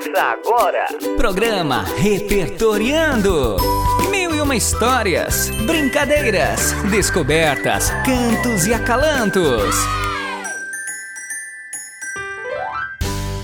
Ouça agora. Programa Repertoriando. Mil e uma histórias, brincadeiras, descobertas, cantos e acalantos.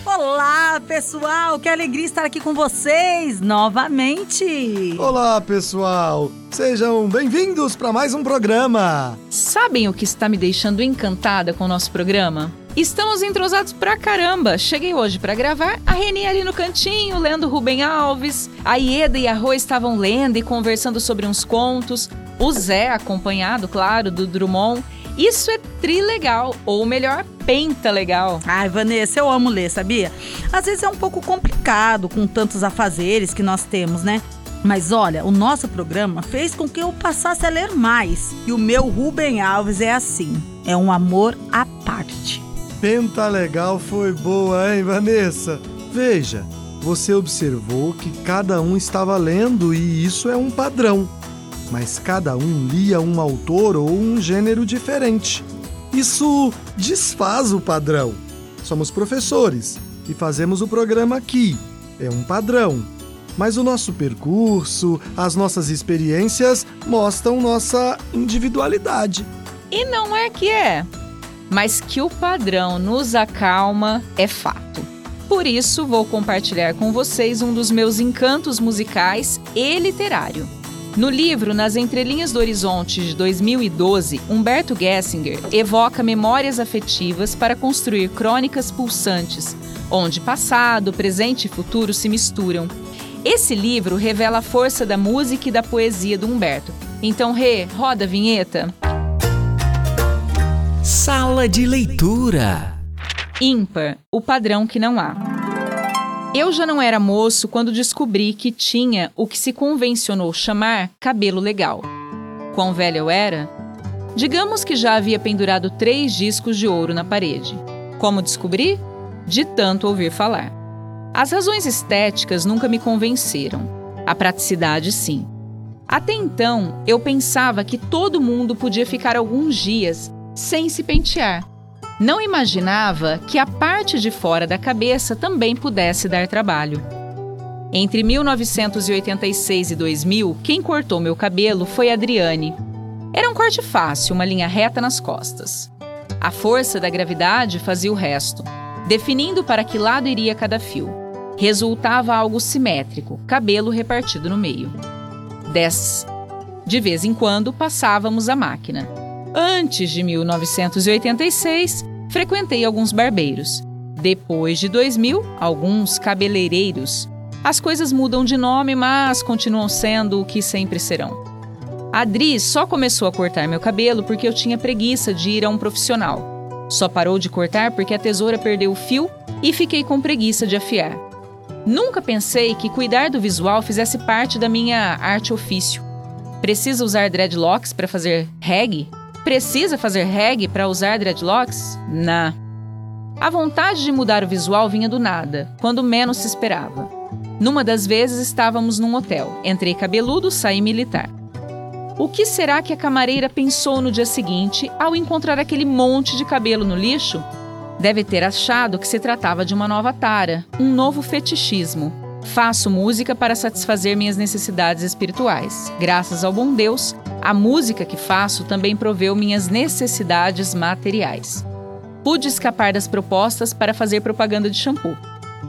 Olá, pessoal! Que alegria estar aqui com vocês novamente. Olá, pessoal! Sejam bem-vindos para mais um programa. Sabem o que está me deixando encantada com o nosso programa? Estamos entrosados pra caramba. Cheguei hoje para gravar, a Reni ali no cantinho, lendo Rubem Alves. A Ieda e a Rô estavam lendo e conversando sobre uns contos. O Zé, acompanhado, claro, do Drummond. Isso é trilegal, ou melhor, penta legal. Ai, Vanessa, eu amo ler, sabia? Às vezes é um pouco complicado com tantos afazeres que nós temos, né? Mas olha, o nosso programa fez com que eu passasse a ler mais. E o meu Rubem Alves é assim: é um amor à parte. Penta legal foi boa, hein, Vanessa? Veja, você observou que cada um estava lendo e isso é um padrão. Mas cada um lia um autor ou um gênero diferente. Isso desfaz o padrão. Somos professores e fazemos o programa aqui. É um padrão. Mas o nosso percurso, as nossas experiências mostram nossa individualidade. E não é que é mas que o padrão nos acalma é fato. Por isso, vou compartilhar com vocês um dos meus encantos musicais e literário. No livro Nas Entrelinhas do Horizonte de 2012, Humberto Gessinger evoca memórias afetivas para construir crônicas pulsantes, onde passado, presente e futuro se misturam. Esse livro revela a força da música e da poesia do Humberto. Então, Rê, roda a vinheta. Sala de leitura. Ímpar, o padrão que não há. Eu já não era moço quando descobri que tinha o que se convencionou chamar cabelo legal. Quão velho eu era? Digamos que já havia pendurado três discos de ouro na parede. Como descobri? De tanto ouvir falar. As razões estéticas nunca me convenceram. A praticidade, sim. Até então, eu pensava que todo mundo podia ficar alguns dias sem se pentear. Não imaginava que a parte de fora da cabeça também pudesse dar trabalho. Entre 1986 e 2000, quem cortou meu cabelo foi Adriane. Era um corte fácil, uma linha reta nas costas. A força da gravidade fazia o resto, definindo para que lado iria cada fio. Resultava algo simétrico, cabelo repartido no meio. Dez. De vez em quando passávamos a máquina. Antes de 1986, frequentei alguns barbeiros. Depois de 2000, alguns cabeleireiros. As coisas mudam de nome, mas continuam sendo o que sempre serão. A Adri só começou a cortar meu cabelo porque eu tinha preguiça de ir a um profissional. Só parou de cortar porque a tesoura perdeu o fio e fiquei com preguiça de afiar. Nunca pensei que cuidar do visual fizesse parte da minha arte ofício. Precisa usar dreadlocks para fazer reggae? Precisa fazer reggae para usar dreadlocks? Nah. A vontade de mudar o visual vinha do nada, quando menos se esperava. Numa das vezes estávamos num hotel. Entrei cabeludo, saí militar. O que será que a camareira pensou no dia seguinte ao encontrar aquele monte de cabelo no lixo? Deve ter achado que se tratava de uma nova tara, um novo fetichismo. Faço música para satisfazer minhas necessidades espirituais. Graças ao bom Deus, a música que faço também proveu minhas necessidades materiais. Pude escapar das propostas para fazer propaganda de shampoo.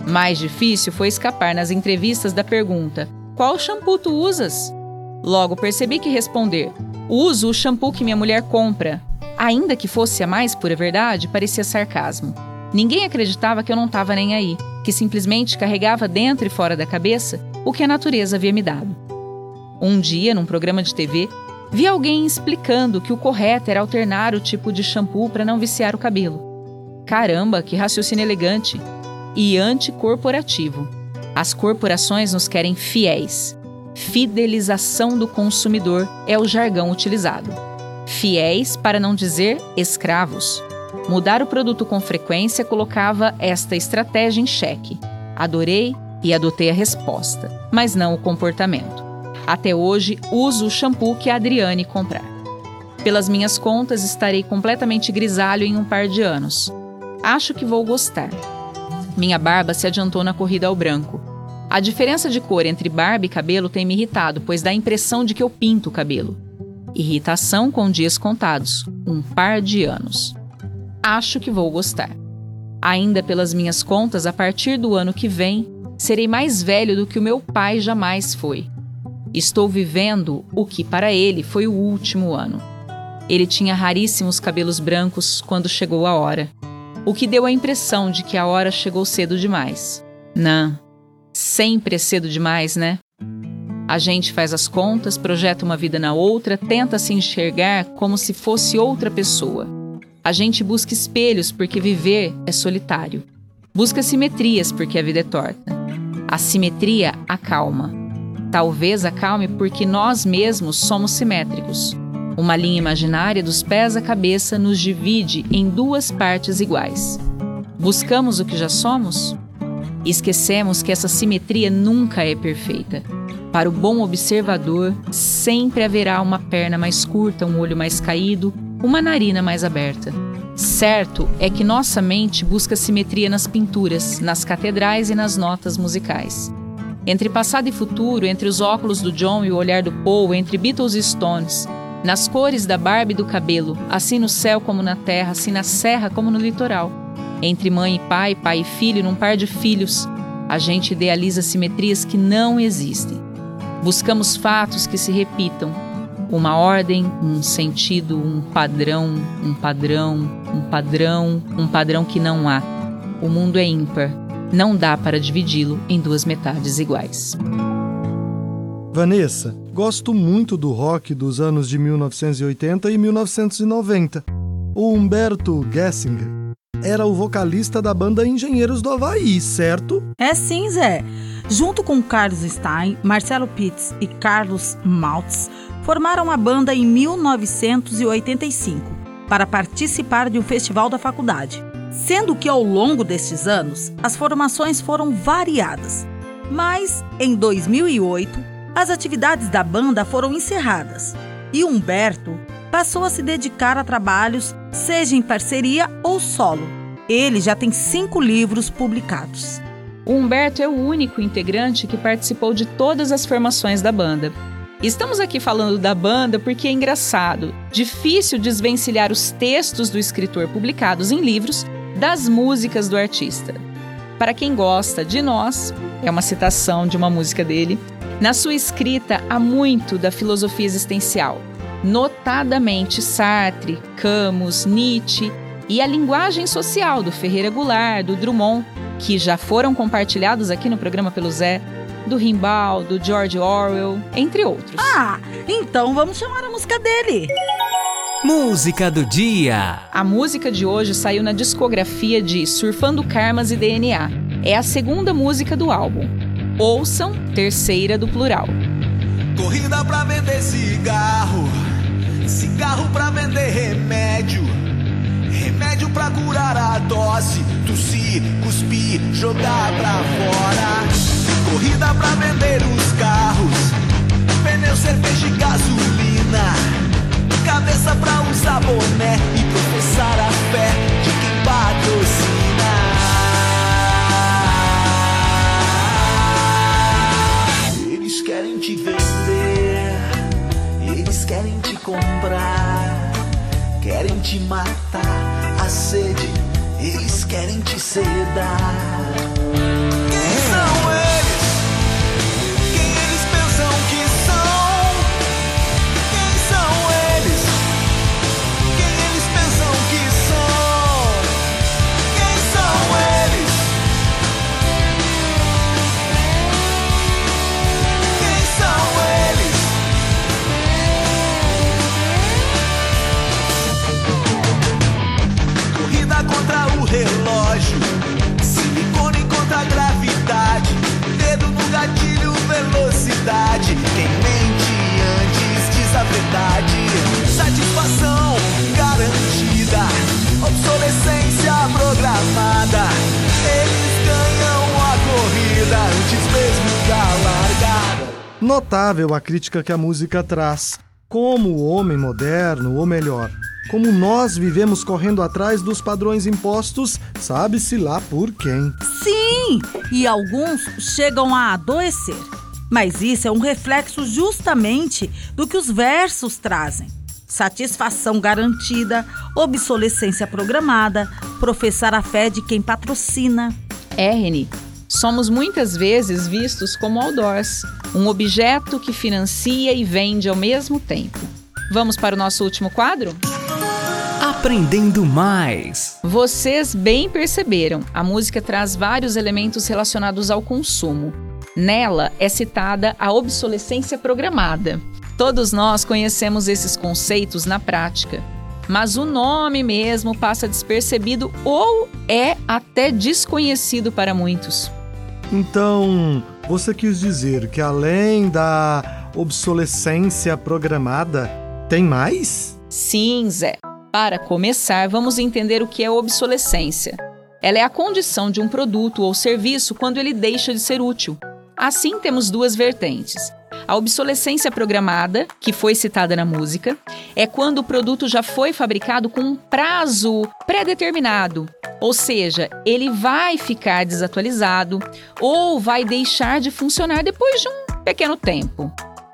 Mais difícil foi escapar nas entrevistas da pergunta: Qual shampoo tu usas? Logo percebi que responder: Uso o shampoo que minha mulher compra. Ainda que fosse a mais pura verdade, parecia sarcasmo. Ninguém acreditava que eu não estava nem aí, que simplesmente carregava dentro e fora da cabeça o que a natureza havia me dado. Um dia, num programa de TV, Vi alguém explicando que o correto era alternar o tipo de shampoo para não viciar o cabelo. Caramba, que raciocínio elegante! E anticorporativo. As corporações nos querem fiéis. Fidelização do consumidor é o jargão utilizado. Fiéis para não dizer escravos. Mudar o produto com frequência colocava esta estratégia em xeque. Adorei e adotei a resposta, mas não o comportamento. Até hoje, uso o shampoo que a Adriane comprar. Pelas minhas contas, estarei completamente grisalho em um par de anos. Acho que vou gostar. Minha barba se adiantou na corrida ao branco. A diferença de cor entre barba e cabelo tem me irritado, pois dá a impressão de que eu pinto o cabelo. Irritação com dias contados, um par de anos. Acho que vou gostar. Ainda pelas minhas contas, a partir do ano que vem, serei mais velho do que o meu pai jamais foi. Estou vivendo o que para ele foi o último ano. Ele tinha raríssimos cabelos brancos quando chegou a hora, o que deu a impressão de que a hora chegou cedo demais. Não, sempre é cedo demais, né? A gente faz as contas, projeta uma vida na outra, tenta se enxergar como se fosse outra pessoa. A gente busca espelhos porque viver é solitário. Busca simetrias porque a vida é torta. A simetria acalma. Talvez acalme porque nós mesmos somos simétricos. Uma linha imaginária dos pés à cabeça nos divide em duas partes iguais. Buscamos o que já somos? Esquecemos que essa simetria nunca é perfeita. Para o bom observador, sempre haverá uma perna mais curta, um olho mais caído, uma narina mais aberta. Certo é que nossa mente busca simetria nas pinturas, nas catedrais e nas notas musicais. Entre passado e futuro, entre os óculos do John e o olhar do Paul, entre Beatles e Stones, nas cores da barba e do cabelo, assim no céu como na terra, assim na serra como no litoral. Entre mãe e pai, pai e filho, num par de filhos, a gente idealiza simetrias que não existem. Buscamos fatos que se repitam, uma ordem, um sentido, um padrão, um padrão, um padrão, um padrão que não há. O mundo é ímpar, não dá para dividi-lo em duas metades iguais. Vanessa, gosto muito do rock dos anos de 1980 e 1990. O Humberto Gessinger era o vocalista da banda Engenheiros do Havaí, certo? É sim, Zé. Junto com Carlos Stein, Marcelo Pitts e Carlos Maltz, formaram a banda em 1985 para participar de um festival da faculdade. Sendo que ao longo destes anos, as formações foram variadas. Mas, em 2008, as atividades da banda foram encerradas e Humberto passou a se dedicar a trabalhos, seja em parceria ou solo. Ele já tem cinco livros publicados. O Humberto é o único integrante que participou de todas as formações da banda. Estamos aqui falando da banda porque é engraçado, difícil desvencilhar os textos do escritor publicados em livros das músicas do artista. Para quem gosta de nós, é uma citação de uma música dele, na sua escrita há muito da filosofia existencial, notadamente Sartre, Camus, Nietzsche e a linguagem social do Ferreira Goulart, do Drummond, que já foram compartilhados aqui no programa pelo Zé, do Rimbaud, do George Orwell, entre outros. Ah, então vamos chamar a música dele. Música do dia. A música de hoje saiu na discografia de Surfando Karmas e DNA. É a segunda música do álbum. Ouçam terceira do plural. Corrida pra vender cigarro, cigarro pra vender remédio, remédio pra curar a tosse, tossir, cuspir, jogar pra fora. Corrida pra vender os carros, querem te sedar. Notável a crítica que a música traz. Como o homem moderno, ou melhor, como nós vivemos correndo atrás dos padrões impostos, sabe-se lá por quem. Sim, e alguns chegam a adoecer. Mas isso é um reflexo justamente do que os versos trazem. Satisfação garantida, obsolescência programada, professar a fé de quem patrocina. É, Reni, somos muitas vezes vistos como outdoors, um objeto que financia e vende ao mesmo tempo. Vamos para o nosso último quadro? Aprendendo mais. Vocês bem perceberam, a música traz vários elementos relacionados ao consumo. Nela é citada a obsolescência programada. Todos nós conhecemos esses conceitos na prática, mas o nome mesmo passa despercebido ou é até desconhecido para muitos. Então, você quis dizer que além da obsolescência programada, tem mais? Sim, Zé. Para começar, vamos entender o que é obsolescência. Ela é a condição de um produto ou serviço quando ele deixa de ser útil. Assim, temos duas vertentes. A obsolescência programada, que foi citada na música, é quando o produto já foi fabricado com um prazo pré-determinado, ou seja, ele vai ficar desatualizado ou vai deixar de funcionar depois de um pequeno tempo.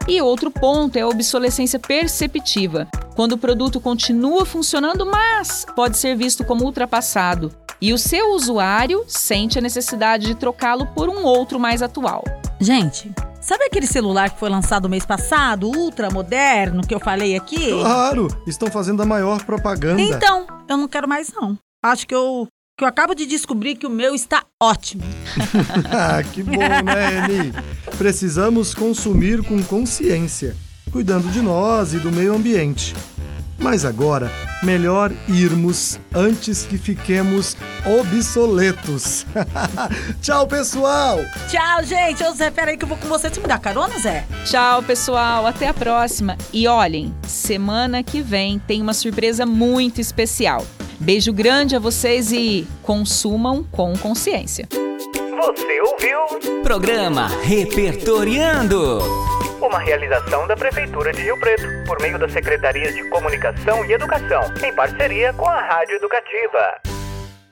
E outro ponto é a obsolescência perceptiva, quando o produto continua funcionando, mas pode ser visto como ultrapassado e o seu usuário sente a necessidade de trocá-lo por um outro mais atual. Gente, sabe aquele celular que foi lançado mês passado, ultra moderno, que eu falei aqui? Claro, estão fazendo a maior propaganda. Então, eu não quero mais não. Acho que eu que eu acabo de descobrir que o meu está ótimo. ah, que bom, né, Eni? Precisamos consumir com consciência, cuidando de nós e do meio ambiente. Mas agora, melhor irmos antes que fiquemos obsoletos. Tchau, pessoal! Tchau, gente! Ô, Zé, peraí que eu vou com você. Você me dá carona, Zé? Tchau, pessoal! Até a próxima! E olhem, semana que vem tem uma surpresa muito especial. Beijo grande a vocês e consumam com consciência. Você ouviu? Programa Repertoriando. Uma realização da Prefeitura de Rio Preto, por meio das Secretarias de Comunicação e Educação, em parceria com a Rádio Educativa.